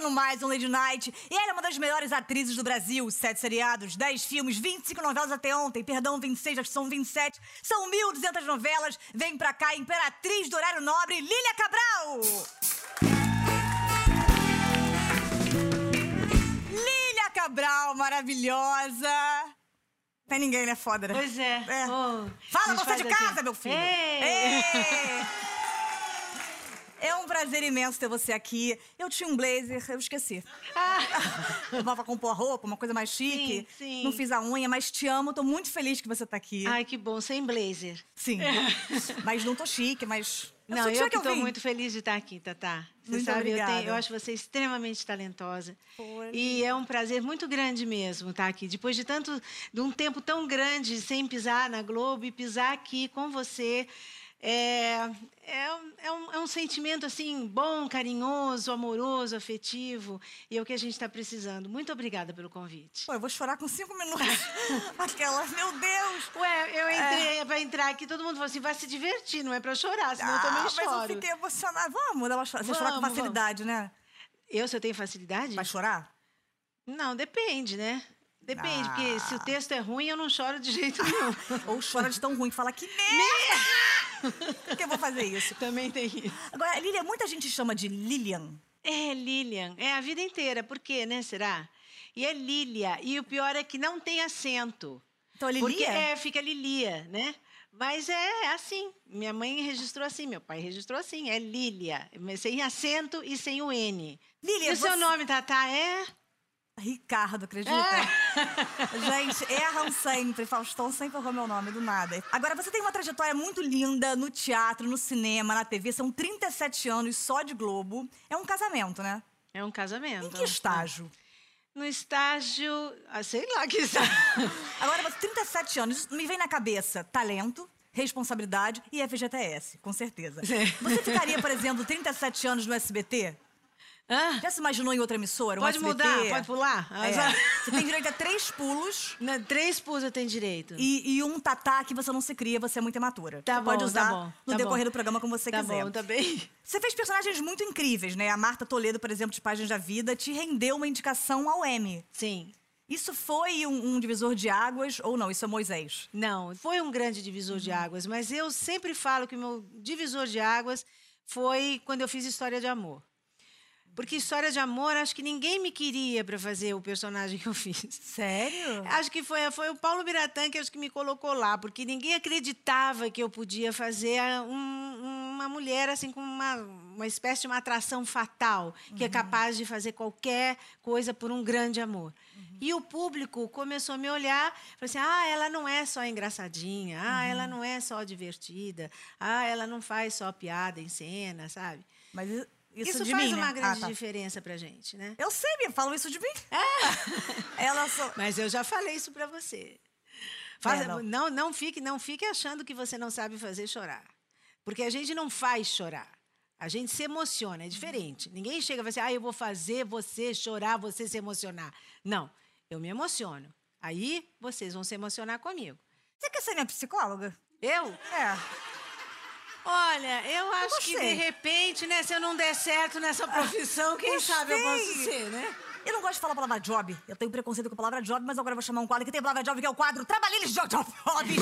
começando mais um Lady Night. E ela é uma das melhores atrizes do Brasil. Sete seriados, dez filmes, 25 novelas até ontem. Perdão, 26, acho que são 27. São 1.200 novelas. Vem pra cá, Imperatriz do Horário Nobre, Lília Cabral! Lília Cabral, maravilhosa! Tem ninguém, né? Foda, né? Pois é. Oh, Fala, você de casa, meu filho! Ei! Ei! É um prazer imenso ter você aqui. Eu tinha um blazer, eu esqueci. Ah, Eu tava compor a roupa, uma coisa mais chique. Sim, sim. Não fiz a unha, mas te amo. Tô muito feliz que você tá aqui. ai, que bom, sem blazer. Sim. mas não tô chique, mas. Não, eu que eu estou vim. muito feliz de estar aqui, Tatá. Você Muito sabe, eu, obrigada. tenho- eu acho você extremamente talentosa. Poxa. E é um prazer muito grande mesmo estar aqui. Depois de tanto, de um tempo tão grande sem pisar na Globo e pisar aqui com você. É, é, um- é um, é um sentimento assim bom, carinhoso, amoroso, afetivo. E é o que a gente está precisando. Muito obrigada pelo convite. Pô, eu vou chorar com cinco minutos. Aquela, meu Deus! Ué, eu entrei para entrar aqui, todo mundo falou assim: vai se divertir, não é para chorar, senão eu também Ah, choro. mas eu fiquei emocionada. Vamos uma chorada. Você chorar com Vamos, facilidade, né? Eu, se eu tenho facilidade? Vai chorar? Não, depende, né? Depende, Ah. porque se o texto é ruim, eu não choro de jeito nenhum. Ou chora de tão ruim que fala que merda! Por que eu vou fazer isso? Também tem isso. Agora, Lilian, muita gente chama de Lilian. É, Lilian. É a vida inteira. Por quê, né? Será? E é Lília. E o pior é que não tem acento. Então, Lilia? Porque é, fica Lilia, né? Mas é assim. Minha mãe registrou assim, meu pai registrou assim. É Lília. mas Sem acento e sem o N. Lilian, e o seu você- nome, Tatá, é? Ricardo, acredita? Gente, erram sempre. Faustão sempre errou meu nome, do nada. Agora, você tem uma trajetória muito linda no teatro, no cinema, na TV. São 37 anos só de Globo. É um casamento, né? É um casamento. Em que estágio? No estágio. Ah, sei lá que estágio. Agora, você 37 anos, me vem na cabeça talento, responsabilidade e FGTS, com certeza. Sim. Você ficaria, por exemplo, 37 anos no SBT? Já se imaginou em outra emissora? Pode mudar? Pode pular? É. Você tem direito a três pulos Três pus eu tenho direito. e, e um tatá que você não se cria, você é muito imatura. Tá você pode bom, usar tá bom, no tá decorrer bom. do programa como você tá quiser. bom, tá bem. Você fez personagens muito incríveis, né? A Marta Toledo, por exemplo, de Páginas da Vida, te rendeu uma indicação ao Emmy. Sim. Isso foi um, um divisor de águas ou não? Isso é Moisés? Não, foi um grande divisor Uhum. de águas, mas eu sempre falo que o meu divisor de águas foi quando eu fiz História de Amor. Porque História de Amor, acho que ninguém me queria para fazer o personagem que eu fiz. Sério? Acho que foi, foi o Paulo Biratã que acho que me colocou lá, porque ninguém acreditava que eu podia fazer um- uma mulher assim com uma, uma espécie de uma atração fatal, que é capaz de fazer qualquer coisa por um grande amor. E o público começou a me olhar, falou assim: ah, ela não é só engraçadinha, ah, ela não é só divertida, ah, ela não faz só piada em cena, sabe? Mas isso, Isso, faz mim, uma né? grande Ah, tá. diferença pra gente, né? Eu sei, me falam isso de mim. Ela só... Mas eu já falei isso para você. Faz- É, não. não. Não, fique, não fique achando que você não sabe fazer chorar. Porque a gente não faz chorar. A gente se emociona, é diferente. Ninguém chega e vai dizer, ah, eu vou fazer você chorar, você se emocionar. Não, eu me emociono. Aí vocês vão se emocionar comigo. Você quer ser minha psicóloga? Eu? É. Olha, eu acho que de repente, né, se eu não der certo nessa profissão, quem sabe eu posso ser, né? Eu não gosto de falar a palavra job. Eu tenho preconceito com a palavra job, mas agora eu vou chamar um quadro que tem a palavra job, que é o quadro Trabalhinhos Job Job Job.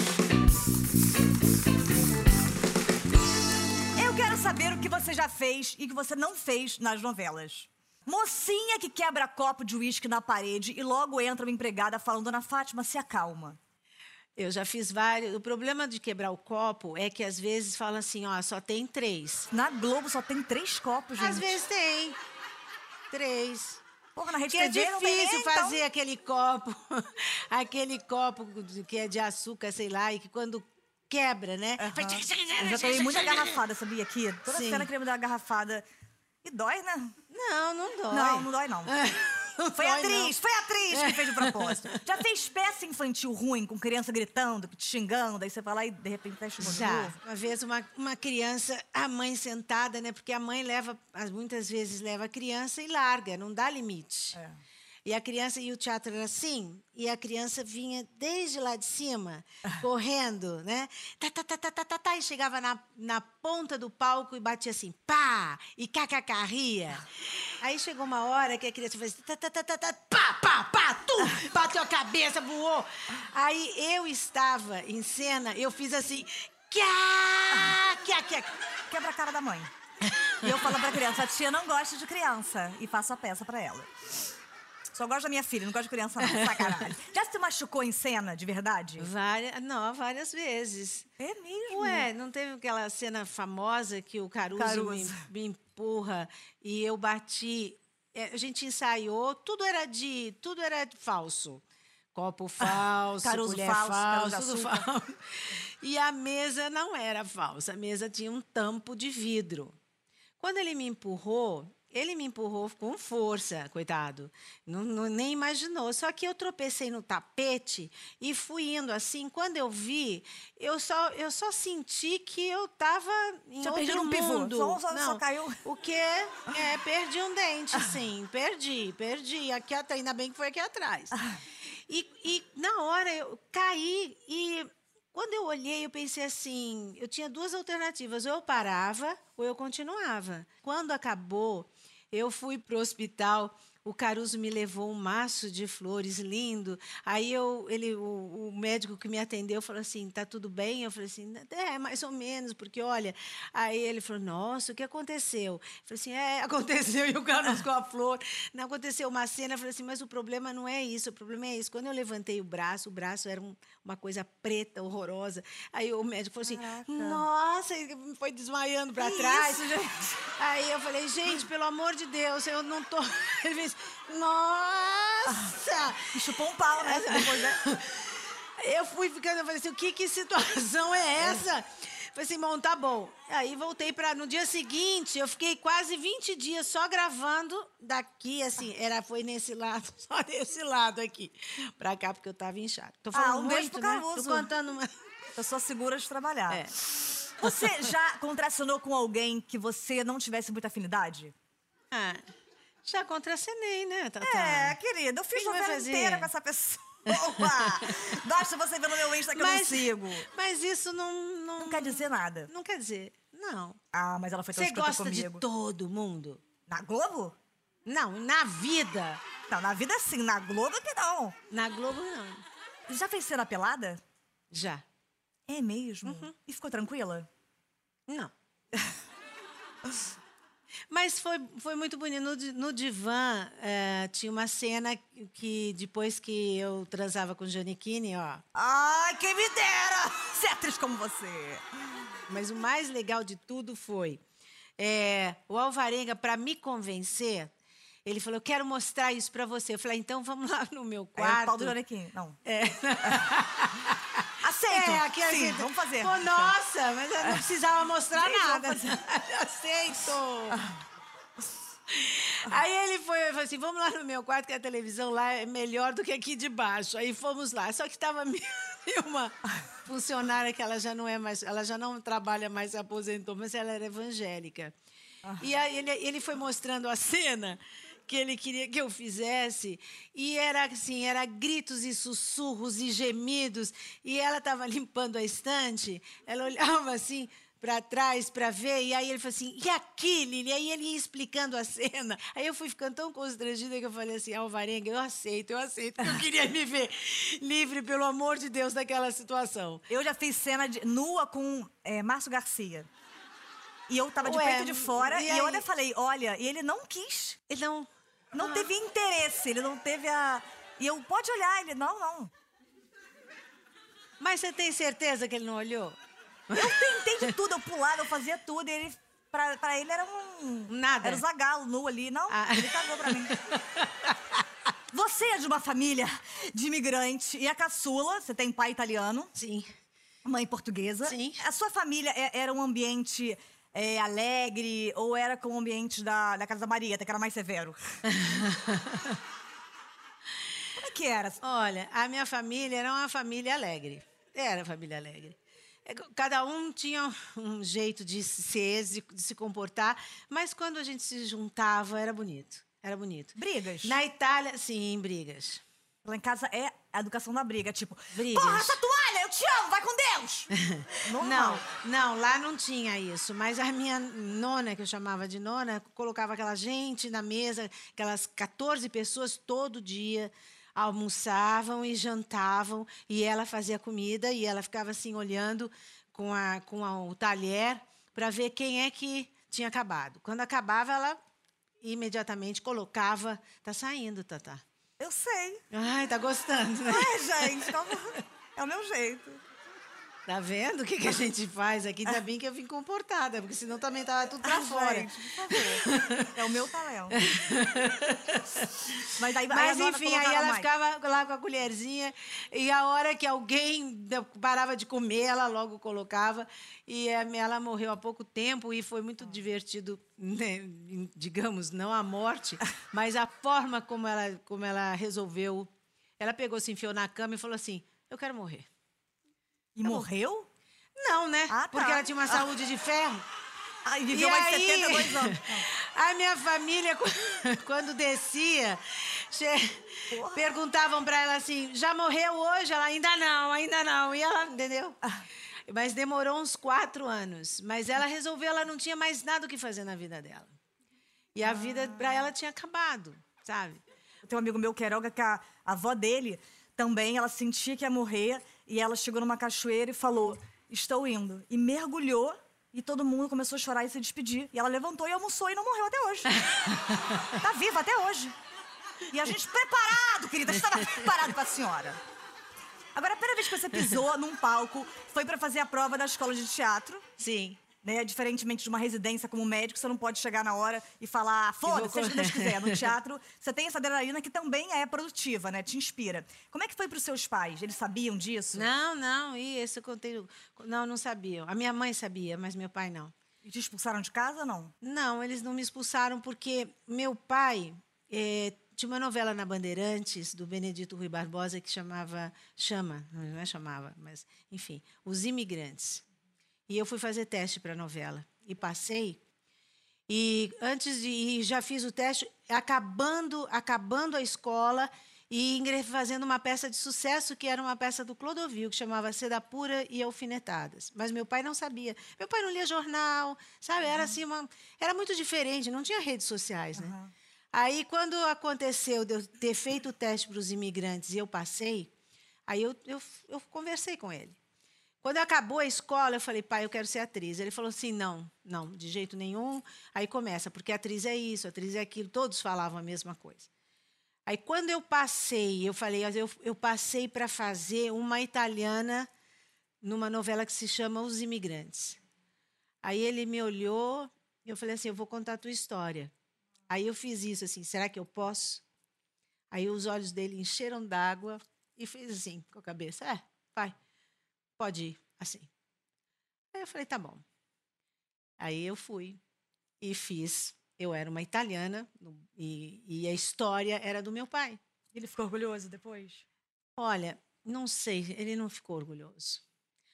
Eu quero saber o que você já fez e o que você não fez nas novelas. Mocinha que quebra copo de uísque na parede e logo entra uma empregada falando, Dona Fátima, se acalma. Eu já fiz vários. O problema de quebrar o copo é que às vezes falam assim, ó, só tem três. Na Globo só tem três copos, gente. Às vezes tem. Três. Porra, na Rede Que é TV nem, difícil então. fazer aquele copo, aquele copo que é de açúcar, sei lá, e que quando quebra, né? Eu já tomei muita garrafada, sabia? Aqui. Toda Sim. cena queria me dar uma garrafada. E dói, né? Não, não dói. Não, não dói, não. Foi a atriz, foi a atriz que fez de propósito. Já fez peça infantil ruim, com criança gritando, te xingando, aí você vai lá e de repente tá xingando Já. Uma vez uma, uma criança, a mãe sentada, né? Porque a mãe leva, as- muitas vezes leva a criança e larga, não dá limite. É. E a criança, e o teatro era assim, e a criança vinha desde lá de cima, correndo, né? Tá, tá, tá, tá, tá, tá, tá, e chegava na, na ponta do palco e batia assim, pá, e kkk, ria. Aí chegou uma hora que a criança fez tá, tá, tá, tá, tá, pá, pá, pá, tu, bateu a cabeça, voou. Aí eu estava em cena, eu fiz assim, Kia, kia, kia. Quebra a cara da mãe. E eu falo pra criança, a tia não gosta de criança. E faço a peça pra ela. Só gosto da minha filha, não gosto de criança não, sacanagem. Já se machucou em cena, de verdade? Várias, não, várias vezes. É mesmo? Ué, não teve aquela cena famosa que o Caruso, Caruso. Me, me empurra e eu bati. É, A gente ensaiou, tudo era de, tudo era falso. Copo falso, Caruso colher falso, falso, tudo falso. E a mesa não era falsa, a mesa tinha um tampo de vidro. Quando ele me empurrou, ele me empurrou com força, coitado. Não, não- nem imaginou. Só que eu tropecei no tapete e fui indo assim. Quando eu vi, eu só, eu só senti que eu estava em outro um pivô. mundo. Só- só- só Não, caiu. O quê? É, perdi um dente, sim. Perdi, perdi. Aqui atrás, ainda bem que foi aqui atrás. E, e na hora eu caí e quando eu olhei, eu pensei assim: eu tinha duas alternativas, ou eu parava ou eu continuava. Quando acabou, eu fui para o hospital. O Caruso me levou um maço de flores lindo. Aí eu, ele, o, o médico que me atendeu falou assim: tá tudo bem? Eu falei assim: é, mais ou menos, porque olha. Aí ele falou: nossa, o que aconteceu? Eu falei assim: é, aconteceu. E o Caruso com a flor. Não aconteceu uma cena. Eu falei assim: mas o problema não é isso, o problema é isso. Quando eu levantei o braço, o braço era um- uma coisa preta, horrorosa. Aí o médico falou assim: Caraca. nossa, ele foi desmaiando para trás. isso? Aí eu falei, gente, pelo amor de Deus, eu não tô. Ele fez, nossa! E chupou um pau, né? Depois, né? Eu fui ficando, eu falei assim, o que, que situação é essa? Falei assim, bom, tá bom. Aí voltei para no dia seguinte, eu fiquei quase 20 dias só gravando daqui, assim, era, foi nesse lado, só desse lado aqui, pra cá, porque eu tava inchado. Tô falando Ah, um beijo muito, pro né? Tô contando uma... Pessoa segura de trabalhar. É. Você já contracionou com alguém que você não tivesse muita afinidade? Ah, já contracenei, né, Tatá? É, querida, eu fiz vai novela inteira com essa pessoa. Basta você ver no meu Insta que eu não sigo. Mas isso não, não. Não quer dizer nada. Não quer dizer. Não. Ah, mas ela foi tão Você gosta comigo. de todo mundo? Na Globo? Não, na vida. Não, na vida sim, na Globo que não. Na Globo, não. Já fez cena pelada? Já. É mesmo? Uhum. E ficou tranquila? Não. Mas foi, foi muito bonito. No, no divã, eh, tinha uma cena que depois que eu transava com o Giannichini, ó. Ai, quem me dera ser atriz como você. Mas o mais legal de tudo foi é, o Alvarenga, para me convencer, ele falou: Eu quero mostrar isso para você. Eu falei: Então vamos lá no meu Aí, o pau quarto. do Jonequim. Não. É. É, aqui a Sim, gente- vamos fazer. Pô, nossa, mas eu não precisava mostrar Gente, nada. Aceito. Aí ele foi, falou assim: vamos lá no meu quarto, que a televisão lá é melhor do que aqui de baixo. Aí fomos lá. Só que estava uma funcionária que ela já não é mais, ela já não trabalha mais, se aposentou, mas ela era evangélica. E aí ele, ele foi mostrando a cena que ele queria que eu fizesse e era assim, era gritos e sussurros e gemidos e ela estava limpando a estante, ela olhava assim para trás para ver e aí ele falou assim, e aqui, Lili? Aí ele ia explicando a cena. Aí eu fui ficando tão constrangida que eu falei assim, Alvarenga, eu aceito, eu aceito, eu queria me ver livre, pelo amor de Deus, daquela situação. Eu já fiz cena de, nua com é, Márcio Garcia. E eu tava de Ué, peito de fora e e, eu ainda falei, olha, e ele não quis. Ele não... Não Ah. teve interesse, ele não teve a. E eu, pode olhar, ele, não, não. Mas você tem certeza que ele não olhou? Eu tentei de tudo, eu pulava, eu fazia tudo, e ele. Pra, pra ele era um. Nada. Era o Zagalo nu ali. Não, Ah. ele cagou pra mim. Você é de uma família de imigrante e a caçula, você tem pai italiano, Sim. mãe portuguesa. Sim. A sua família é- era um ambiente é, alegre ou era como o ambiente da, da Casa da Marieta, que era mais severo? Como é que era? Olha, a minha família era uma família alegre. Era família alegre. É, Cada um tinha um jeito de ser, de se comportar, mas quando a gente se juntava era bonito. Era bonito. Brigas? Na Itália, sim, brigas. Lá em casa é a educação da briga. Tipo, Brigas. porra, essa toalha, eu te amo, vai com Deus! Não, não, lá não tinha isso. Mas a minha nona, que eu chamava de nona, colocava aquela gente na mesa, aquelas 14 pessoas todo dia almoçavam e jantavam e ela fazia comida e ela ficava assim olhando com, a, com a, o talher para ver quem é que tinha acabado. Quando acabava, ela imediatamente colocava. Tá saindo, Tatá. Eu sei. Ai, tá gostando, né? Ai, gente, calma. é o meu jeito. Tá vendo o que, que a gente faz aqui? Ainda bem que eu vim comportada, porque senão também tava tudo pra Ah, fora. Gente, por favor. É o meu talento. Mas aí, aí Mas nona enfim, aí ela mais. ficava lá com a colherzinha e a hora que alguém parava de comer, ela logo colocava. E ela morreu há pouco tempo e foi muito divertido, né, digamos, não a morte, mas a forma como ela, como ela resolveu. Ela pegou, se enfiou na cama e falou assim: Eu quero morrer. E morreu? Não, né? Ah, tá. Porque ela tinha uma saúde de ferro. Ai, viveu mais 72 anos. A minha família, qu- quando descia, Porra. perguntavam para ela assim: já morreu hoje? Ela ainda não, ainda não. E ela, entendeu? Ah. Mas demorou uns quatro anos. Mas ela resolveu, ela não tinha mais nada o que fazer na vida dela. E a vida Ah. para ela tinha acabado, sabe? Tem um amigo meu, Queiroga, que a a avó dele também, ela sentia que ia morrer. E ela chegou numa cachoeira e falou, estou indo. E mergulhou. E todo mundo começou a chorar e se despedir. E ela levantou e almoçou e não morreu até hoje. tá viva até hoje. E a gente preparado, querida. A gente estava preparado para a senhora. Agora, a primeira vez que você pisou num palco foi para fazer a prova da escola de teatro. Sim. Né? Diferentemente de uma residência como médico, você não pode chegar na hora e falar, foda-se, seja o que Deus quiser. No teatro, você tem essa adrenalina que também é produtiva, né? Te inspira. Como é que foi para os seus pais? Eles sabiam disso? Não, não, e esse eu contei. Não, não sabiam. A minha mãe sabia, mas meu pai não. E te expulsaram de casa ou não? Não, eles não me expulsaram porque meu pai eh, tinha uma novela na Bandeirantes do Benedito Rui Barbosa que chamava Chama, não é chamava, mas enfim, Os Imigrantes. E eu fui fazer teste para a novela e passei. E antes de ir, já fiz o teste, acabando, acabando a escola e fazendo uma peça de sucesso que era uma peça do Clodovil, que chamava Seda Pura e Alfinetadas. Mas meu pai não sabia. Meu pai não lia jornal, sabe? Era assim uma, era muito diferente, não tinha redes sociais, né? Aham. Aí quando aconteceu de eu ter feito o teste para os imigrantes e eu passei, aí eu, eu, eu conversei com ele. Quando acabou a escola, eu falei, pai, eu quero ser atriz. Ele falou assim: não, não, de jeito nenhum. Aí começa, porque atriz é isso, atriz é aquilo. Todos falavam a mesma coisa. Aí quando eu passei, eu falei, eu, eu passei para fazer uma italiana numa novela que se chama Os Imigrantes. Aí ele me olhou e eu falei assim: eu vou contar a tua história. Aí eu fiz isso assim: será que eu posso? Aí os olhos dele encheram d'água e fez assim com a cabeça: é, vai, pode ir, assim. Aí eu falei: tá bom. Aí eu fui e fiz. Eu era uma italiana e, e a história era do meu pai. Ele ficou orgulhoso depois? Olha, não sei, ele não ficou orgulhoso.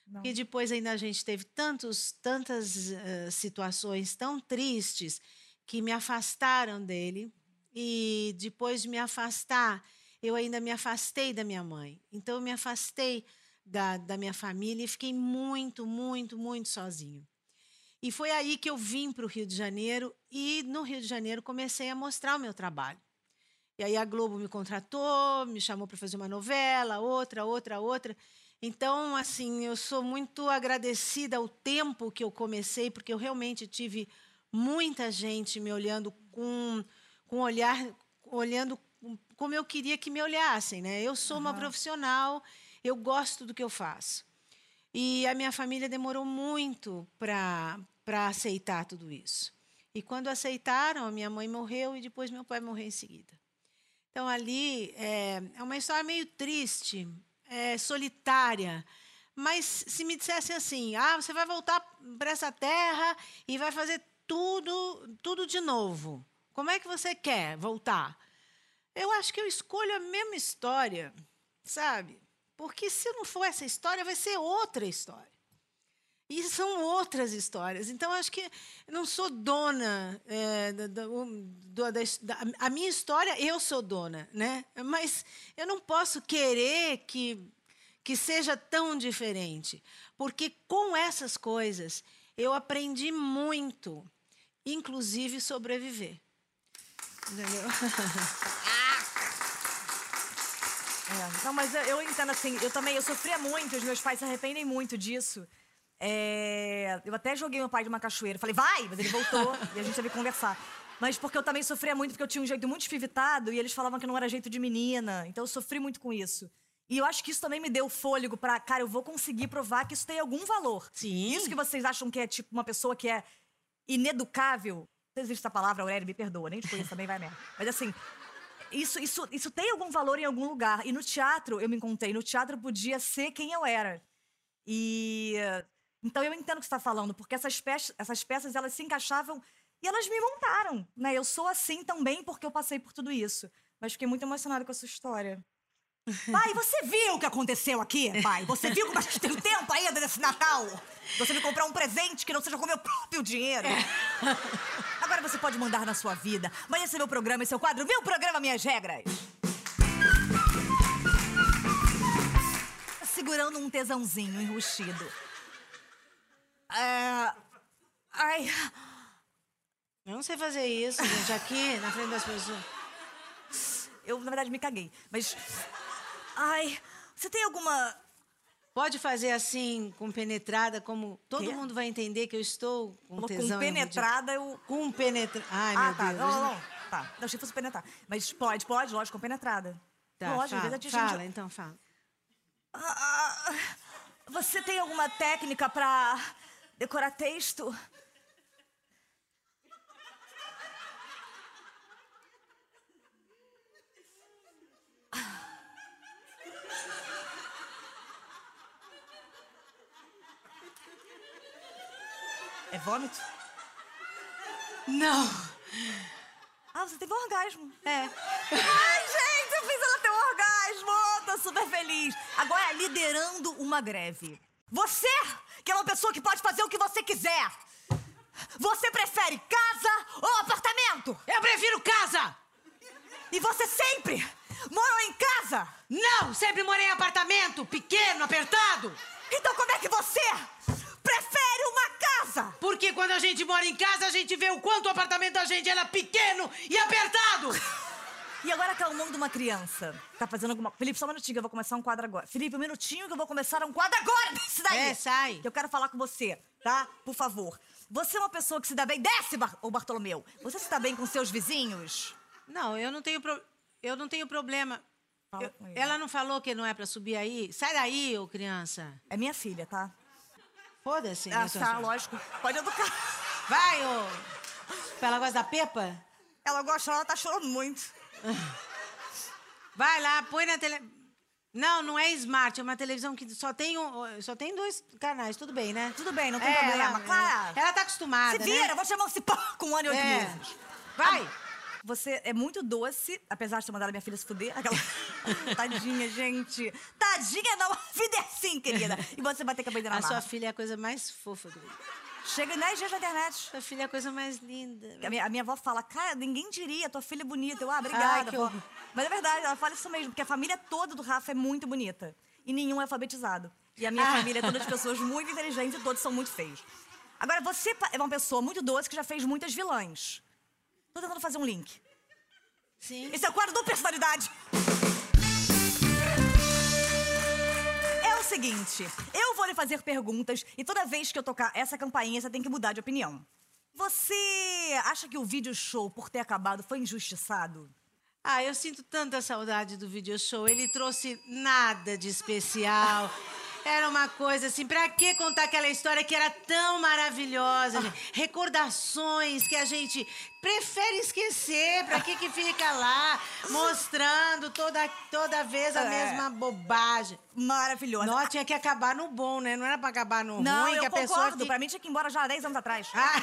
Não. E depois ainda a gente teve tantos, tantas eh, situações tão tristes que me afastaram dele. E depois de me afastar, eu ainda me afastei da minha mãe. Então eu me afastei da, da minha família e fiquei muito, muito, muito sozinho. E foi aí que eu vim para o Rio de Janeiro e no Rio de Janeiro comecei a mostrar o meu trabalho. E aí a Globo me contratou, me chamou para fazer uma novela, outra, outra, outra. Então, assim, eu sou muito agradecida ao tempo que eu comecei, porque eu realmente tive muita gente me olhando com, com olhar, olhando com- como eu queria que me olhassem, né? Eu sou uma profissional, eu gosto do que eu faço. E a minha família demorou muito para aceitar tudo isso. E quando aceitaram, a minha mãe morreu e depois meu pai morreu em seguida. Então, ali é, é uma história meio triste, é, solitária. Mas se me dissessem assim, ah, você vai voltar para essa terra e vai fazer tudo, tudo de novo. Como é que você quer voltar? Eu acho que eu escolho a mesma história, sabe? Porque se não for essa história, vai ser outra história. E são outras histórias. Então, acho que não sou dona é, da, da, da, da, A minha história, eu sou dona, né? Mas eu não posso querer que, que seja tão diferente. Porque com essas coisas, eu aprendi muito, inclusive sobreviver. Entendeu? É, não, mas eu entendo assim, eu também, eu sofria muito, os meus pais se arrependem muito disso. É, eu até joguei meu pai de uma cachoeira. Falei, vai! Mas ele voltou e a gente teve que conversar. Mas porque eu também sofria muito, porque eu tinha um jeito muito espivitado e eles falavam que não era jeito de menina. Então eu sofri muito com isso. E eu acho que isso também me deu fôlego pra, cara, eu vou conseguir provar que isso tem algum valor. Sim. Isso que vocês acham que é tipo uma pessoa que é ineducável. Não existe essa palavra, Aurélia, me perdoa, nem te conheço também, vai mesmo. Mas assim, isso, isso, isso tem algum valor em algum lugar. E no teatro, eu me encontrei, no teatro podia ser quem eu era. E então eu entendo o que você está falando, porque essas peças, essas peças elas se encaixavam e elas me montaram, né? Eu sou assim também porque eu passei por tudo isso. Mas fiquei muito emocionada com a sua história. Pai, você viu o que aconteceu aqui, pai? Você viu como a gente tem tempo ainda nesse Natal? Você me comprar um presente que não seja com meu próprio dinheiro. É. Agora você pode mandar na sua vida. Mas esse é meu programa, esse é o quadro. Meu programa, minhas regras. Segurando um tesãozinho enrustido. É... Ai. Eu não sei fazer isso, gente, aqui, na frente das pessoas. Eu, na verdade, me caguei. Mas. Ai, você tem alguma. Pode fazer assim, com penetrada, como todo mundo vai entender que eu estou com tesão. Com penetrada, eu. Com penetrada. Ai, ah, meu tá. Deus. Não, não, não. Tá. Não, achei que fosse penetrar. Mas pode, pode, lógico, com penetrada. Tá, lógico, fala, às fala, gente... então fala. Ah, você tem alguma técnica pra decorar texto. É vômito? Não. Ah, você teve um orgasmo. É. Ai, gente, eu fiz ela ter um orgasmo. Tô super feliz. Agora, liderando uma greve. Você, que é uma pessoa que pode fazer o que você quiser. Você prefere casa ou apartamento? Eu prefiro casa! E você sempre morou em casa? Não, sempre morei em apartamento, pequeno, apertado. Então como é que você prefere uma casa? Porque quando a gente mora em casa, a gente vê o quanto o apartamento da gente era pequeno e apertado. E agora acalmando uma criança. Tá fazendo alguma. Felipe, só um minutinho que eu vou começar um quadro agora. Felipe, um minutinho que eu vou começar um quadro agora desse daí. É, sai. Que eu quero falar com você, tá? Por favor. Você é uma pessoa que se dá bem. Desce, Bar... ô Bartolomeu! Você se dá bem com seus vizinhos? Não, eu não tenho, pro... eu não tenho problema. Eu... Ela não falou que não é pra subir aí? Sai daí, ô criança. É minha filha, tá? Foda-se. Ah, tá, lógico. Pode educar. Vai, ô. Ela gosta da Pepa? Ela gosta, ela tá chorando muito. Vai lá, põe na tele. Não, não é smart, é uma televisão que só tem, um, só tem dois canais, tudo bem, né? Tudo bem, não tem é, problema. Ela, claro. Ela tá acostumada. Se vira, né? vou chamar esse pó com um ano e oito é. meses. Vai! Você é muito doce, apesar de ter mandado minha filha se fuder. Aquela... Tadinha, gente. Tadinha não, a vida é assim, querida. E você vai ter que aprender na A sua filha é a coisa mais fofa do mundo. Chega em 10 dias na internet. Sua filha é a coisa mais linda. A minha, a minha avó fala, cara, ninguém diria, tua filha é bonita. Eu, ah, obrigada, Ai, avó. Mas é verdade, ela fala isso mesmo, porque a família toda do Rafa é muito bonita. E nenhum é alfabetizado. E a minha ah. família é toda de pessoas muito inteligentes e todos são muito feios. Agora, você é uma pessoa muito doce que já fez muitas vilãs. Tô tentando fazer um link. Sim. Esse é o quadro do Personalidade. seguinte: eu vou lhe fazer perguntas e toda vez que eu tocar essa campainha, você tem que mudar de opinião. Você acha que o vídeo show, por ter acabado, foi injustiçado? Ah, eu sinto tanta saudade do video show. Ele trouxe nada de especial. Era uma coisa assim, pra que contar aquela história que era tão maravilhosa, ah. Recordações que a gente prefere esquecer. Pra que que fica lá mostrando toda, toda vez a é. mesma bobagem? Maravilhosa. Não, tinha que acabar no bom, né? Não era pra acabar no Não, ruim, eu que a concordo. pessoa. Pra mim tinha que ir embora já há 10 anos atrás. Ah.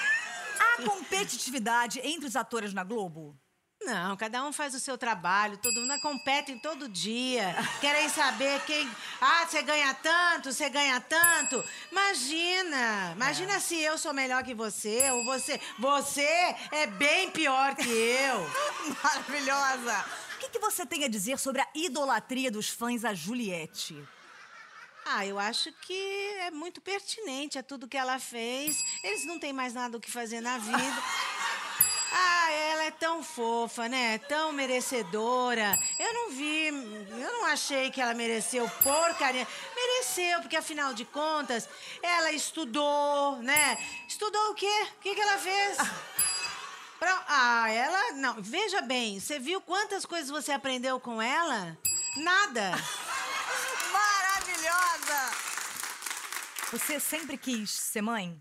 Há competitividade entre os atores na Globo? Não, cada um faz o seu trabalho, todo mundo compete todo dia. Querem saber quem. Ah, você ganha tanto, você ganha tanto. Imagina! Imagina é. se eu sou melhor que você, ou você. Você é bem pior que eu. Maravilhosa! O que, que você tem a dizer sobre a idolatria dos fãs a Juliette? Ah, eu acho que é muito pertinente a tudo que ela fez. Eles não têm mais nada o que fazer na vida. Ah, ela é tão fofa, né? Tão merecedora. Eu não vi, eu não achei que ela mereceu porcaria. Mereceu, porque afinal de contas, ela estudou, né? Estudou o quê? O que, que ela fez? Ah, ela. Não, veja bem, você viu quantas coisas você aprendeu com ela? Nada. Maravilhosa! Você sempre quis ser mãe?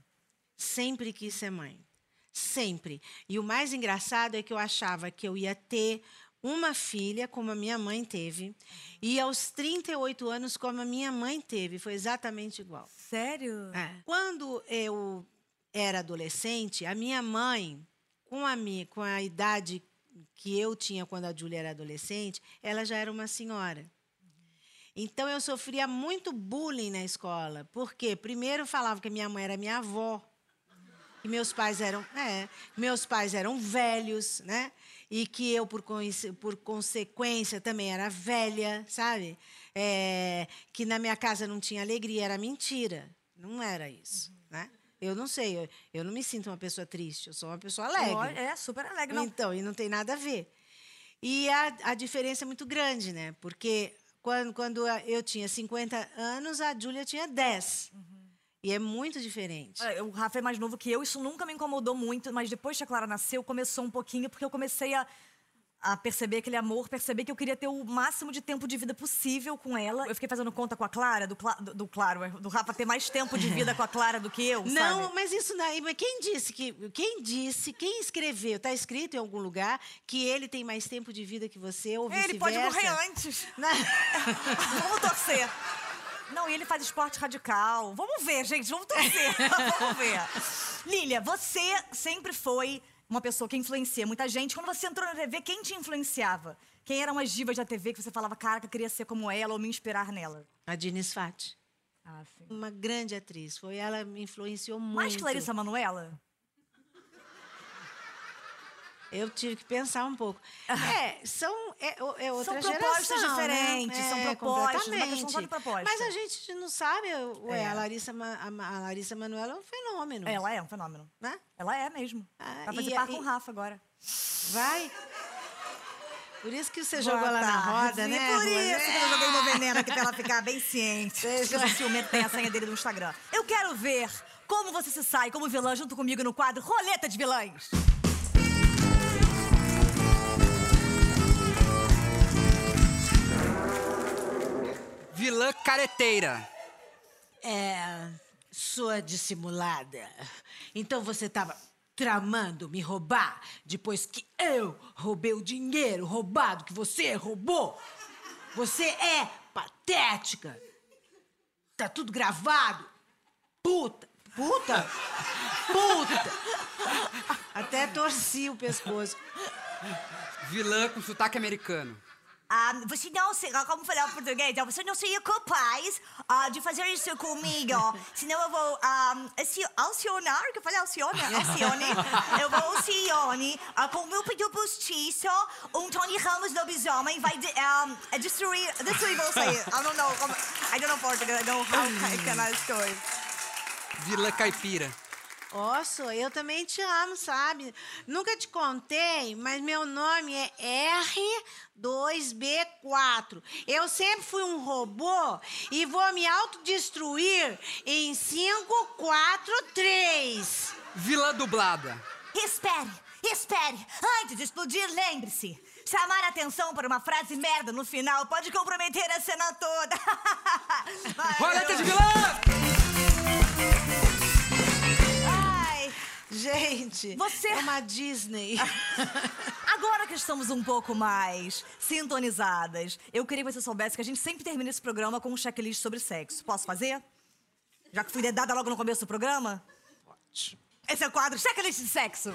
Sempre quis ser mãe. Sempre. E o mais engraçado é que eu achava que eu ia ter uma filha, como a minha mãe teve, e aos 38 anos, como a minha mãe teve. Foi exatamente igual. Sério? É. Quando eu era adolescente, a minha mãe, com a, minha, com a idade que eu tinha quando a Júlia era adolescente, ela já era uma senhora. Então eu sofria muito bullying na escola. Por quê? Primeiro falava que minha mãe era minha avó. E meus pais eram, é, meus pais eram velhos, né? E que eu, por, por consequência, também era velha, sabe? É, que na minha casa não tinha alegria, era mentira. Não era isso, uhum. né? Eu não sei, eu, eu, não me sinto uma pessoa triste, eu sou uma pessoa alegre. É, super alegre, não. Então, e não tem nada a ver. E a, a diferença é muito grande, né? Porque quando, quando eu tinha 50 anos, a Júlia tinha 10. Uhum. E é muito diferente. É, o Rafa é mais novo que eu, isso nunca me incomodou muito, mas depois que a Clara nasceu, começou um pouquinho, porque eu comecei a, a perceber aquele amor, perceber que eu queria ter o máximo de tempo de vida possível com ela. Eu fiquei fazendo conta com a Clara, do, do, do Claro, do Rafa ter mais tempo de vida com a Clara do que eu, Não, sabe? mas isso não. Mas quem disse que. Quem disse, quem escreveu, tá escrito em algum lugar que ele tem mais tempo de vida que você, ou vice-versa? Ele pode morrer antes. Vamos torcer. Não, e ele faz esporte radical. Vamos ver, gente, vamos torcer. vamos ver. Lília, você sempre foi uma pessoa que influencia muita gente. Quando você entrou na TV, quem te influenciava? Quem eram as divas da TV que você falava, cara, que eu queria ser como ela ou me inspirar nela? A Diniz Fati. Ah, sim. Uma grande atriz. Foi ela me influenciou muito. Mais Clarissa Manuela? Eu tive que pensar um pouco. É, são é, é outra são propostas geração, né? diferentes, né? são é, propostas, uma proposta. Mas a gente não sabe, ué, é. a Larissa, a, a Larissa Manoela é um fenômeno. Ela é um fenômeno. Né? Ela é mesmo. Ah, Vai fazer e, par com o Rafa agora. Vai? Por isso que você Boa jogou ela na roda, né? Por isso que eu joguei meu veneno aqui pra ela ficar bem ciente. Deixa o ciumento tem a senha dele no Instagram. Eu quero ver como você se sai como vilã junto comigo no quadro Roleta de Vilãs. Vilã careteira. É. Sua dissimulada. Então você estava tramando me roubar depois que eu roubei o dinheiro roubado que você roubou? Você é patética. Tá tudo gravado. Puta. Puta. Puta. Até torci o pescoço. Vilã com sotaque americano. Um, você não será, como falar português, você não seria capaz uh, de fazer isso comigo. Senão eu vou um, acionar, que eu falei acione, acione, eu vou acione com o meu pedido postiço, um Tony Ramos lobisomem vai de, um, destruir, destruir você. I don't know, I don't know Portugal, I don't know how can I story. Vila Caipira. Osso, eu também te amo, sabe? Nunca te contei, mas meu nome é R2B4. Eu sempre fui um robô e vou me autodestruir em 5, 4, 3. Vila dublada. Espere, espere. Antes de explodir, lembre-se. Chamar atenção para uma frase merda no final pode comprometer a cena toda. Roleta de vilã! Gente, você é uma Disney. Agora que estamos um pouco mais sintonizadas, eu queria que você soubesse que a gente sempre termina esse programa com um checklist sobre sexo. Posso fazer? Já que fui dedada logo no começo do programa? Pode. Esse é o quadro Checklist de Sexo.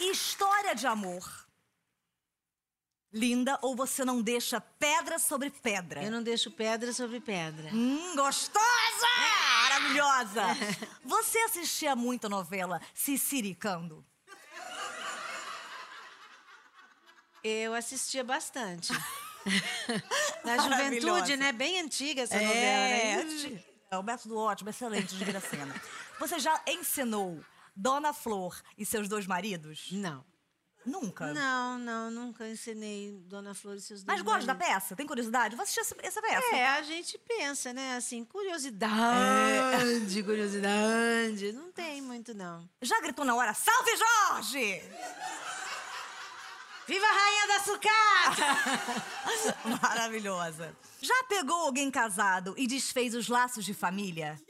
História de amor. Linda ou você não deixa pedra sobre pedra? Eu não deixo pedra sobre pedra. Hum, gostosa! Maravilhosa! Você assistia muito a novela Ciciricando? Eu assistia bastante. Na juventude, né? Bem antiga essa novela. É, né? é o método ótimo, excelente de Gracena. Você já ensinou Dona Flor e seus dois maridos? Não. Nunca? Não, não, nunca ensinei Dona Flor e seus Mas gosta da peça? Tem curiosidade? Vou assistir essa, essa peça. É, a gente pensa, né? Assim, curiosidade, curiosidade. Não tem muito, não. Já gritou na hora, salve Jorge! Viva a Rainha da Sucata! Maravilhosa. Já pegou alguém casado e desfez os laços de família?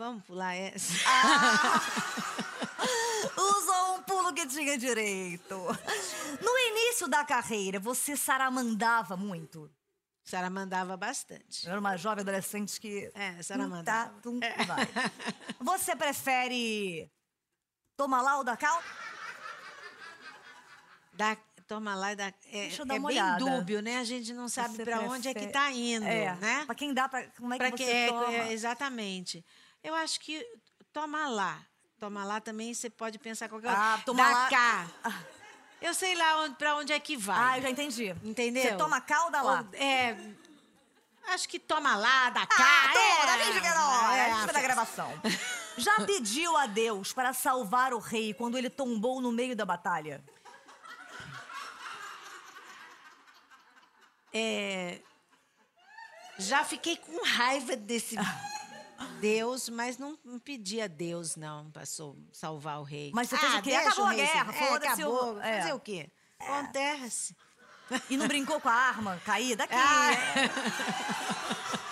Vamos pular essa. Usou um pulo que tinha direito. No início da carreira, você saramandava muito? Sara mandava bastante. Eu era uma jovem adolescente que. É, saramandava. Tá, tum, vai. Você prefere. Toma lá ou da cal? Dá, toma lá e dá. É, Deixa eu dar é uma bem olhada. dúbio, né? A gente não sabe Você para onde é que prefere- tá indo, é, né? Pra quem dá, pra, como é que Pra você que- é, toma? é, exatamente. Eu acho que toma lá. Toma lá também você pode pensar qualquer Ah, coisa. toma Dá lá- cá. Eu sei lá onde, pra onde é que vai. Ah, eu já entendi. Entendeu? Você toma cal ou dá lá? Ou- é. Acho que toma lá, dá cá. Ah, é, toma, a gente vê na hora, é, a gente vê na gravação. Já pediu a Deus para salvar o rei quando ele tombou no meio da batalha? É, já fiquei com raiva desse Deus, mas não, não pedi a Deus, não, para salvar o rei. Mas você fez o quê? Acabou a guerra, É, foda-se o- acabou. é. Fazer o quê? Acontece. E não brincou com a arma caída? Aqui. Ah.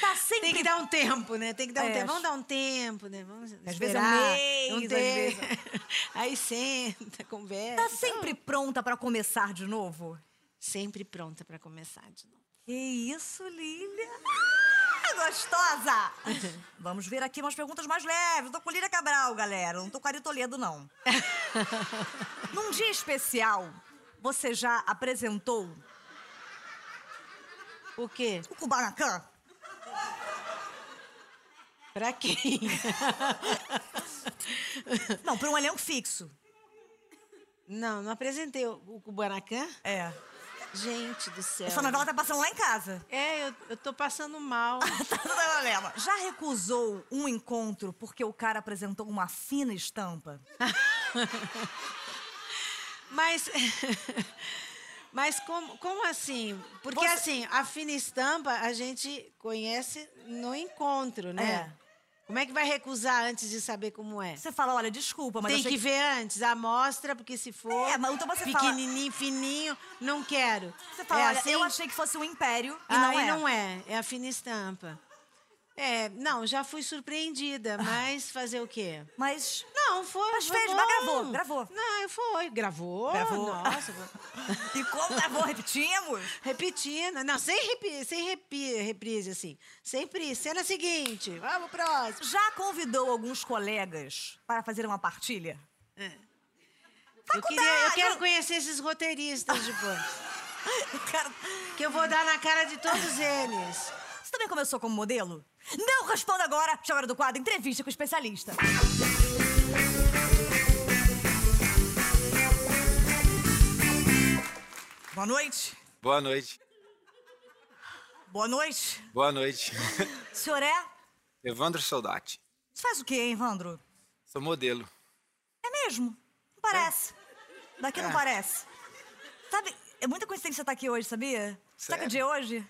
Tá sempre... Tem que dar um tempo, né? Tem que dar um É, tempo. Vamos dar um tempo, né? Vamos vezes é um esperar. mês, um às tempo. vezes- Aí senta, conversa. Tá sempre pronta para começar de novo? Sempre pronta para começar de novo. Que isso, Lília? Gostosa! Vamos ver aqui umas perguntas mais leves. Tô com Lília Cabral, galera. Não tô com Ari Toledo, não. Num dia especial, você já apresentou O quê? o Kubanacan? Pra quem? Não, para um elenco fixo. Não, não apresentei o Kubanacan? É. Gente do céu. Essa novela tá passando lá em casa. É, eu, eu tô passando mal. Tá. Já recusou um encontro porque o cara apresentou uma fina estampa? Mas. Mas como, como assim? Porque Você- assim, a fina estampa a gente conhece no encontro, né? É. Como é que vai recusar antes de saber como é? Você fala, olha, desculpa, mas Tem achei que ver antes, a amostra, porque se for É, mas então você fala- pequenininho, fininho, não quero. Você fala, é olha, assim? eu achei que fosse um império e Ah, não é. não é, é a fina estampa. É, não, já fui surpreendida, mas fazer o quê? Mas Não, foi. Mas foi fez, mas bom. gravou, gravou. Não, foi. Gravou? Gravou. Nossa. e como gravou, repetimos? Repetindo. Não, sem, repi, sem repi, reprise, assim. Sempre. Cena seguinte. Vamos próximo. Já convidou alguns colegas para fazer uma partilha? Eu, queria, eu quero conhecer esses roteiristas depois. Eu quero- que eu vou dar na cara de todos eles. Você também começou como modelo? Não responda agora! A hora do quadro Entrevista com o Especialista. Boa noite. Boa noite. Boa noite. Boa noite. O senhor é? Evandro Soldati. Você faz o quê, hein, Evandro? Sou modelo. É mesmo? Não parece. Daqui não É. parece. Sabe, é muita coincidência estar aqui hoje, sabia? Sabe que é dia hoje?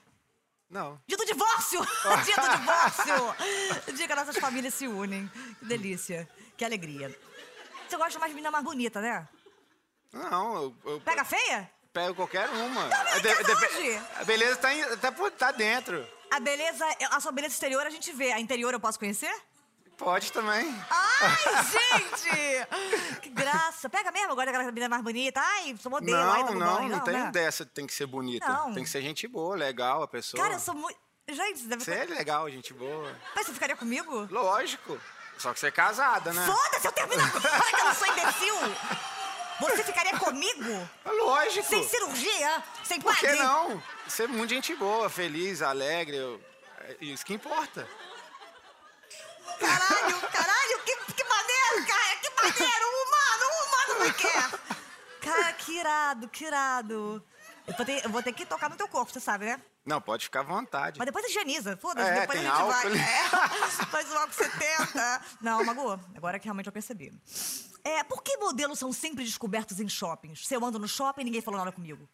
Não. Dia do divórcio! dia do divórcio! dia que as nossas famílias se unem. Que delícia. Que alegria. Você gosta mais de menina mais bonita, né? Não, eu, eu Pega feia? pego qualquer uma. Também, De- depe- hoje? a beleza tá, em- tá, tá dentro. A beleza, a sua beleza exterior a gente vê. A interior eu posso conhecer? Pode também. Ai, gente! Que graça. Pega mesmo agora aquela menina mais bonita. Ai, sou modelo. ai, tá não, não, não, tem né? dessa, tem que ser bonita. Não. Tem que ser gente boa, legal, a pessoa. Cara, eu sou muito. Gente, deve Você é legal, gente boa. Mas você ficaria comigo? Lógico. Só que você é casada, né? Foda-se, eu termino agora que eu não sou imbecil! Você ficaria comigo? Lógico. Sem cirurgia? Sem Por que padre? não? Você é muito gente boa, feliz, alegre. É isso que importa. Caralho, caralho, que, que maneiro, cara, que maneiro! Um humano, um humano me quer! Cara, que irado, que irado. Eu vou, ter, eu vou ter que tocar no teu corpo, você sabe, né? Não, pode ficar à vontade. Mas depois higieniza, foda-se, É, depois a gente álcool vai. É, faz o álcool 70. Não, Magu, agora que realmente eu percebi. É, por que modelos são sempre descobertos em shoppings? Se eu ando no shopping, ninguém falou nada comigo.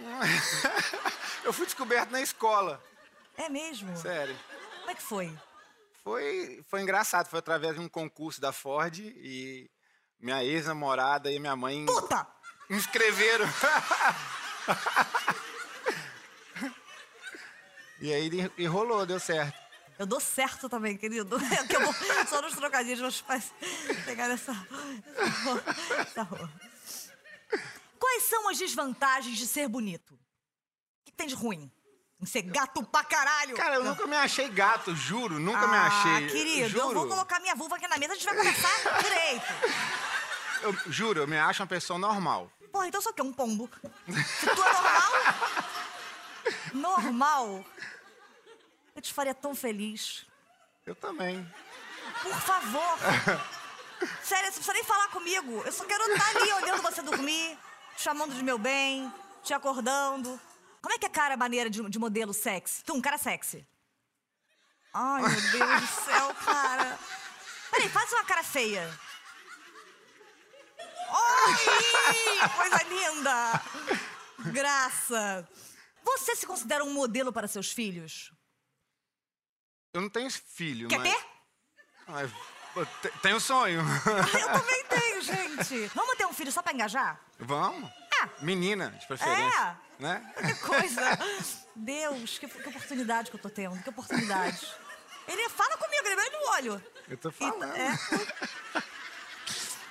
Eu fui descoberto na escola. É mesmo? Sério. Como é que foi? Foi, foi engraçado. Foi através de um concurso da Ford e minha ex-namorada e minha mãe Puta! me inscreveram. e aí e- rolou, deu certo. Eu dou certo também, querido. É que eu vou só nos trocadilhos, meus pais pegar nessa. essa rua. Quais são as desvantagens de ser bonito? O que tem de ruim? Em ser gato pra caralho? Cara, eu nunca me achei gato, juro, nunca me achei. Ah, querido, juro, eu vou colocar minha vulva aqui na mesa, a gente vai conversar direito. eu juro, eu me acho uma pessoa normal. Porra, então sou o quê? Um pombo? Se tu é normal... Normal? Eu te faria tão feliz. Eu também. Por favor. Sério, você não precisa nem falar comigo. Eu só quero estar ali olhando você dormir, te chamando de meu bem, te acordando. Como é que é cara maneira de, de modelo sexy? Tu, um cara sexy. Ai, meu Deus do céu, cara. Peraí, faz uma cara feia. Ai, coisa linda. Graça. Você se considera um modelo para seus filhos? Eu não tenho filho, Quer mas... ter? te- tenho sonho. Eu também tenho, gente. Vamos ter um filho só pra engajar? Vamos? É. Menina, de preferência. É. Né? Que coisa. Deus, que, que oportunidade que eu tô tendo. Que oportunidade. Ele fala comigo, ele vai no olho. Eu tô E- falando. é.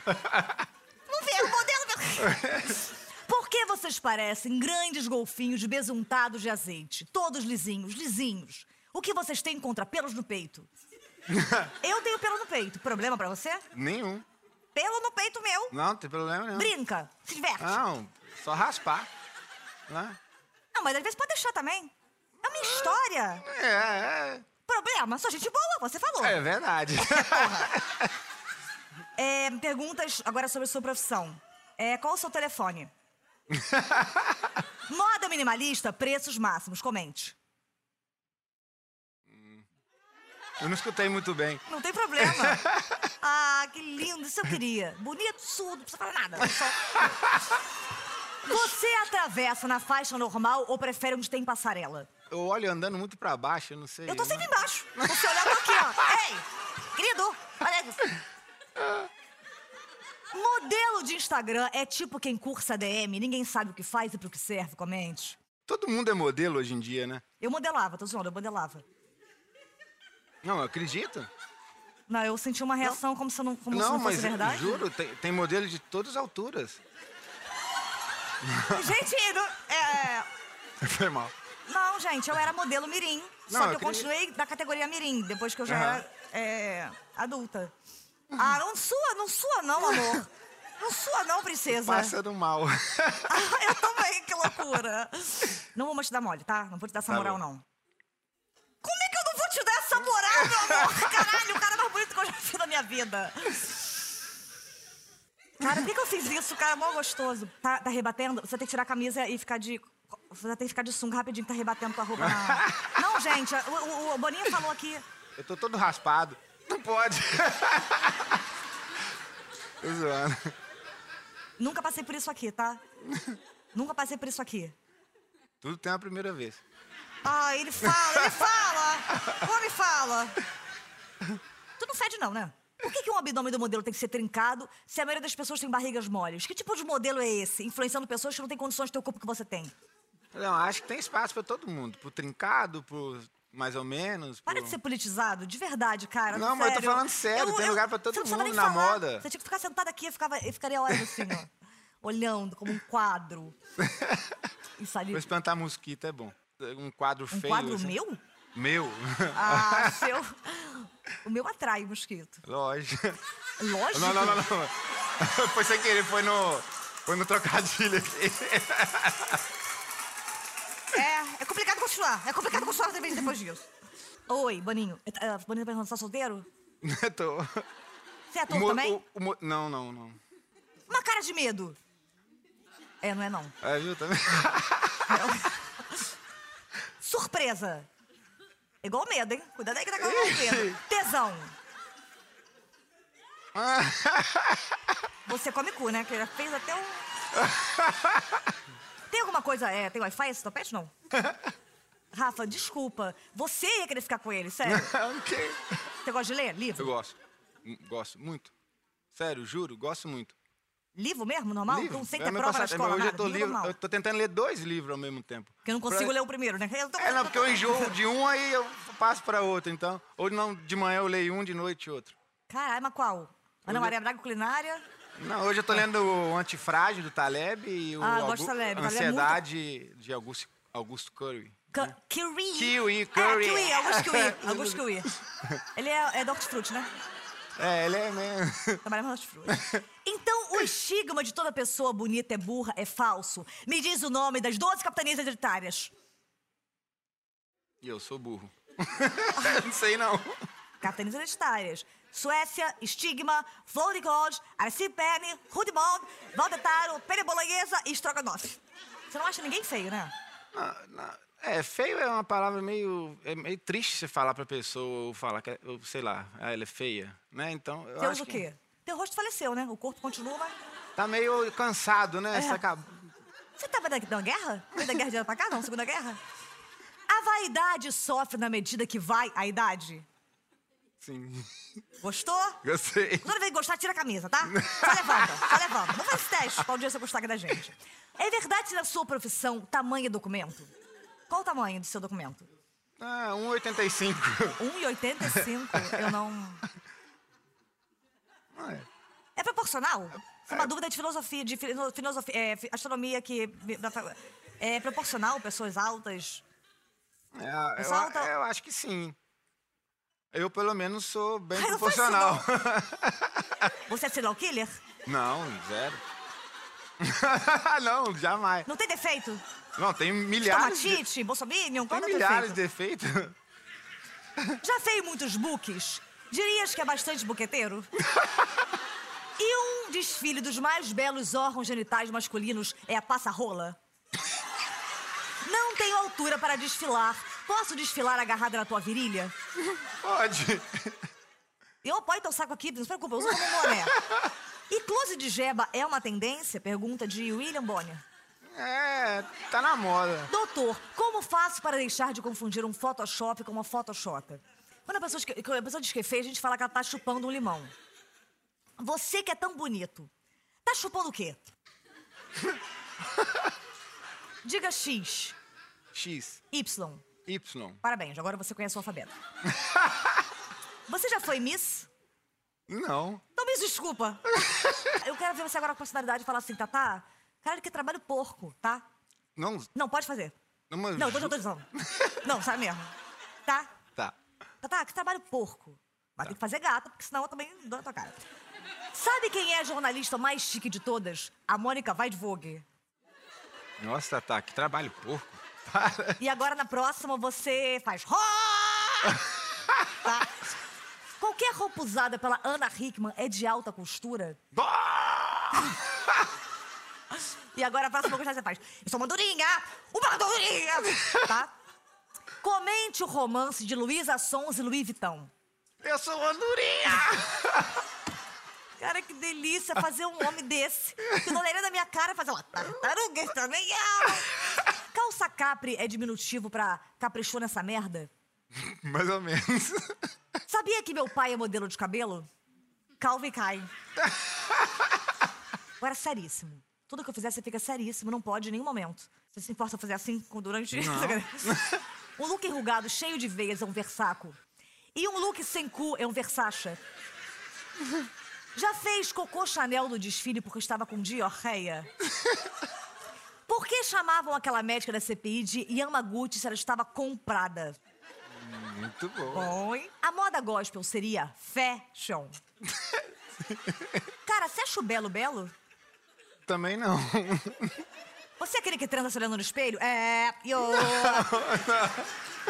Vamos ver, o modelo... Por que vocês parecem grandes golfinhos besuntados de azeite? Todos lisinhos, lisinhos. O que vocês têm contra pelos no peito? Eu tenho pelo no peito. Problema pra você? Nenhum. Pelo no peito meu. Não, não tem problema nenhum. Brinca, se diverte. Não, só raspar. Né? Não, mas às vezes pode deixar também. É uma história. É, Problema, sou gente boa, você falou. é, é verdade. É, perguntas agora sobre a sua profissão. É, qual o seu telefone? Moda minimalista, preços máximos. Comente. Eu não escutei muito bem. Não tem problema. Ah, que lindo. Isso eu queria. Bonito, surdo, não precisa falar nada. Só... Você atravessa na faixa normal ou prefere onde tem passarela? Eu olho andando muito pra baixo, eu não sei. Eu tô né? sempre embaixo. Você olhar, tô aqui, ó. Ei, querido, olha aqui. Modelo de Instagram é tipo quem cursa DM, ninguém sabe o que faz e pro que serve, comente. Todo mundo é modelo hoje em dia, né? Eu modelava, tô zoando, eu modelava. Não, eu acredito. Não, eu senti uma reação como se não, como se não, não fosse mas verdade. juro, tem, tem modelo de todas as alturas. Gente, não, é, Foi mal. não, gente, eu era modelo mirim. Não, só eu que eu acredito. continuei da categoria mirim, depois que eu já Aham. era é, adulta. Ah, não sua, não sua não, amor. Não sua não, princesa. Passando mal. Ah, eu também, que loucura. Não vou mais te dar mole, tá? Não vou te dar essa Tá moral, bom. não. Como é que eu não vou te dar essa moral, meu amor? Caralho, o cara mais bonito que eu já vi na minha vida. Cara, por que, que eu fiz isso? Cara, mó gostoso. Tá, tá rebatendo? Você tem que tirar a camisa e ficar de... Você tem que ficar de sunga rapidinho, que tá rebatendo tua roupa na... Não, gente, o, o, o Boninho falou aqui... Eu tô todo raspado. Não pode. tô zoando. Nunca passei por isso aqui, tá? Nunca passei por isso aqui. Tudo tem uma primeira vez. Ah, ele fala, ele fala! O homem fala! Tu não fede não, né? Por que, que um abdômen do modelo tem que ser trincado se a maioria das pessoas tem barrigas moles? Que tipo de modelo é esse? Influenciando pessoas que não têm condições de ter o corpo que você tem. Não, acho que tem espaço pra todo mundo. Pro trincado, pro mais ou menos. Para pro- de ser politizado, de verdade, cara. Não, mas eu tô falando sério, tem lugar pra todo mundo na falar. moda. Você tinha que ficar sentado aqui, eu, ficava, eu ficaria horas assim, ó. olhando como um quadro. Isso ali. Pra espantar mosquito é bom. um quadro Um feio. quadro assim. meu? Meu. Ah, seu. O meu atrai mosquito. Lógico. Lógico. Não, não, não, não. Foi sem querer, foi no. Foi no trocadilho aqui. É, é complicado continuar. É complicado continuar também depois disso. Oi, Boninho. É, Boninho tá perguntando, você tá solteiro? Tô. Você é ator também? o- o não, não, não. Uma cara de medo. É, não é não. É, viu também? Surpresa. Igual medo, hein? Cuidado aí que tá com medo. Tesão. Você come cu, né? Que já fez até um... Tem alguma coisa... É, tem Wi-Fi esse topete, não? Rafa, desculpa. Você ia querer ficar com ele, sério. ok. Você gosta de ler? Livro? Eu gosto. Gosto muito. Sério, juro, gosto muito. Livro mesmo, normal? Livro. Não sei É ter meu prova na passatempo. escola, Hoje nada. eu tô, livro livro, eu tô tentando ler dois livros ao mesmo tempo. Porque eu não consigo Pra- ler o primeiro, né? Tô- É, não, porque eu enjoo de um, aí eu passo pra outro, então. Ou não, de manhã eu leio um, de noite outro. Caralho, mas qual? Ana Maria Braga Culinária? Não, hoje eu tô lendo o Antifrágil, do Taleb, e o Ah, Augu- Taleb. Taleb é Ansiedade, de Augusto, Augusto Curry. Cu- Kiwi. Kiwi, É, Curry. Kiwi, Augusto Kiwi. Augusto Kiwi. Ele é, é do hortifruti, né? É, ele é mesmo. Trabalha no hortifruti. O estigma de toda pessoa bonita é burra é falso. Me diz o nome das 12 capitanias hereditárias. E eu sou burro. não sei não. Capitanias hereditárias. Suécia, Estigma, Flor de Code, Arciperne, Rudimond, Valdetaro, Pere Bolonhesa e Strogonoff. Você não acha ninguém feio, né? Não, não. É, feio é uma palavra meio. É meio triste você falar pra pessoa ou falar que, é- ou, sei lá, ah, ela é feia, né? Então. Eu Você acho usa o que quê? Teu rosto faleceu, né? O corpo continua, mas... Tá meio cansado, É. né? Essa cab- Você tava da guerra? Foi da guerra de lá pra cá, não? Segunda guerra? A vaidade sofre na medida que vai a idade. Sim. Gostou? Gostei. Toda vez que gostar, tira a camisa, tá? Só levanta, só levanta. Não faz esse teste pra um dia você gostar da gente. É verdade na sua profissão, tamanho é documento? Qual o tamanho do seu documento? Ah, 1,85. 1,85. Eu não... Ah, é. É proporcional? É uma dúvida de filosofia, de filo- filosofia, é, astronomia que... É proporcional, pessoas altas... É, eu, tá- eu acho que sim. Eu, pelo menos, sou bem Ai, isso, proporcional. Você é serial killer? Não, zero. não, jamais. Não tem defeito? Não, tem milhares. De, Tomatite, bolsominion, qual tem é milhares defeito? de defeitos. Já fez muitos books? Dirias que é bastante buqueteiro? E um desfile dos mais belos órgãos genitais masculinos é a passa-rola? Não tenho altura para desfilar. Posso desfilar agarrada na tua virilha? Pode. Eu apoio teu saco aqui, não se preocupa, eu uso como um boné. E close de jeba é uma tendência? Pergunta de William Bonner. É, tá na moda. Doutor, como faço para deixar de confundir um Photoshop com uma Photoshop? Quando a pessoa, quando a pessoa diz que é feio, a gente fala que ela tá chupando um limão. Você que é tão bonito, tá chupando o quê? Diga X, X, Y. Y. Parabéns, agora você conhece o alfabeto. Você já foi Miss? Não. Não me desculpa. Eu quero ver você agora com personalidade e falar assim, Tatá, cara, que trabalho porco, tá? Não. Não, pode fazer. Não, mas... Não, eu tô dizendo. Não, sabe mesmo. Tá? Tá. Tatá, que trabalho porco. Mas tem que fazer gata, porque senão eu também dou na tua cara. Sabe quem é a jornalista mais chique de todas? A Mônica Weidvogue. Nossa, tá, que trabalho porco. Para. E agora na próxima você faz. Tá? Qualquer roupa usada pela Ana Hickman é de alta costura. E agora a próxima coisa você faz. Eu sou uma durinha! Uma durinha! Tá? Comente o romance de Luísa Sons e Louis Vuitton. Eu sou uma durinha! Cara, que delícia fazer um homem desse. Que não olharia na minha cara e fazer uma tartaruga estranhão. Calça capri é diminutivo pra caprichou nessa merda? Mais ou menos. Sabia que meu pai é modelo de cabelo? Calvin Klein. Agora, seríssimo. Tudo que eu fizer, você fica seríssimo, não pode em nenhum momento. Você se importa fazer assim com- durante... um look enrugado, cheio de veias, é um versaco. E um look sem cu é um versacha. Já fez cocô Chanel no desfile porque estava com diarreia? Por que chamavam aquela médica da CPI de Yamaguchi se ela estava comprada? Muito bom. Bom, hein? A moda gospel seria fashion. Cara, você acha o belo belo? Também não. Você é aquele que transa se olhando no espelho? É, eu...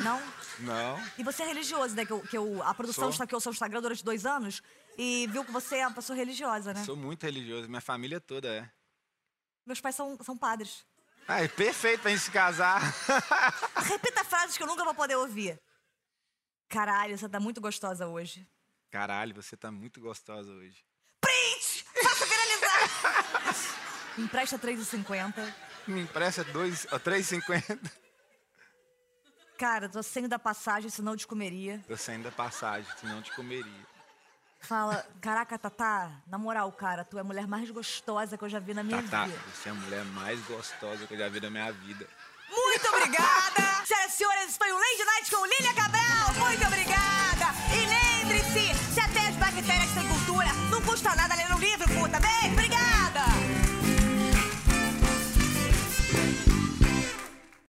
Não? Não. E você é religioso, né? Que, eu, que eu- a produção Sou. estaqueou o seu Instagram durante dois anos e viu que você é uma pessoa religiosa, né? Sou muito religioso. Minha família toda é. Meus pais são, são padres. Ah, é perfeito pra gente se casar. Repita frases que eu nunca vou poder ouvir. Caralho, você tá muito gostosa hoje. Caralho, você tá muito gostosa hoje. Print! Faça viralizar! Empresta 3,50 me empresta dois, três 3,50. Cara, tô sem da passagem, senão eu te comeria. Tô sem da passagem, senão eu te comeria. Fala, caraca, Tatá, na moral, cara, tu é a mulher mais gostosa que eu já vi na minha vida. Tatá, você é a mulher mais gostosa que eu já vi na minha vida. Muito obrigada! Senhoras e senhores, foi o Lady Night com Lilia Cabral. Muito obrigada! E lembre-se, se até as bactérias têm cultura, não custa nada ler um livro, puta. Bem, obrigada!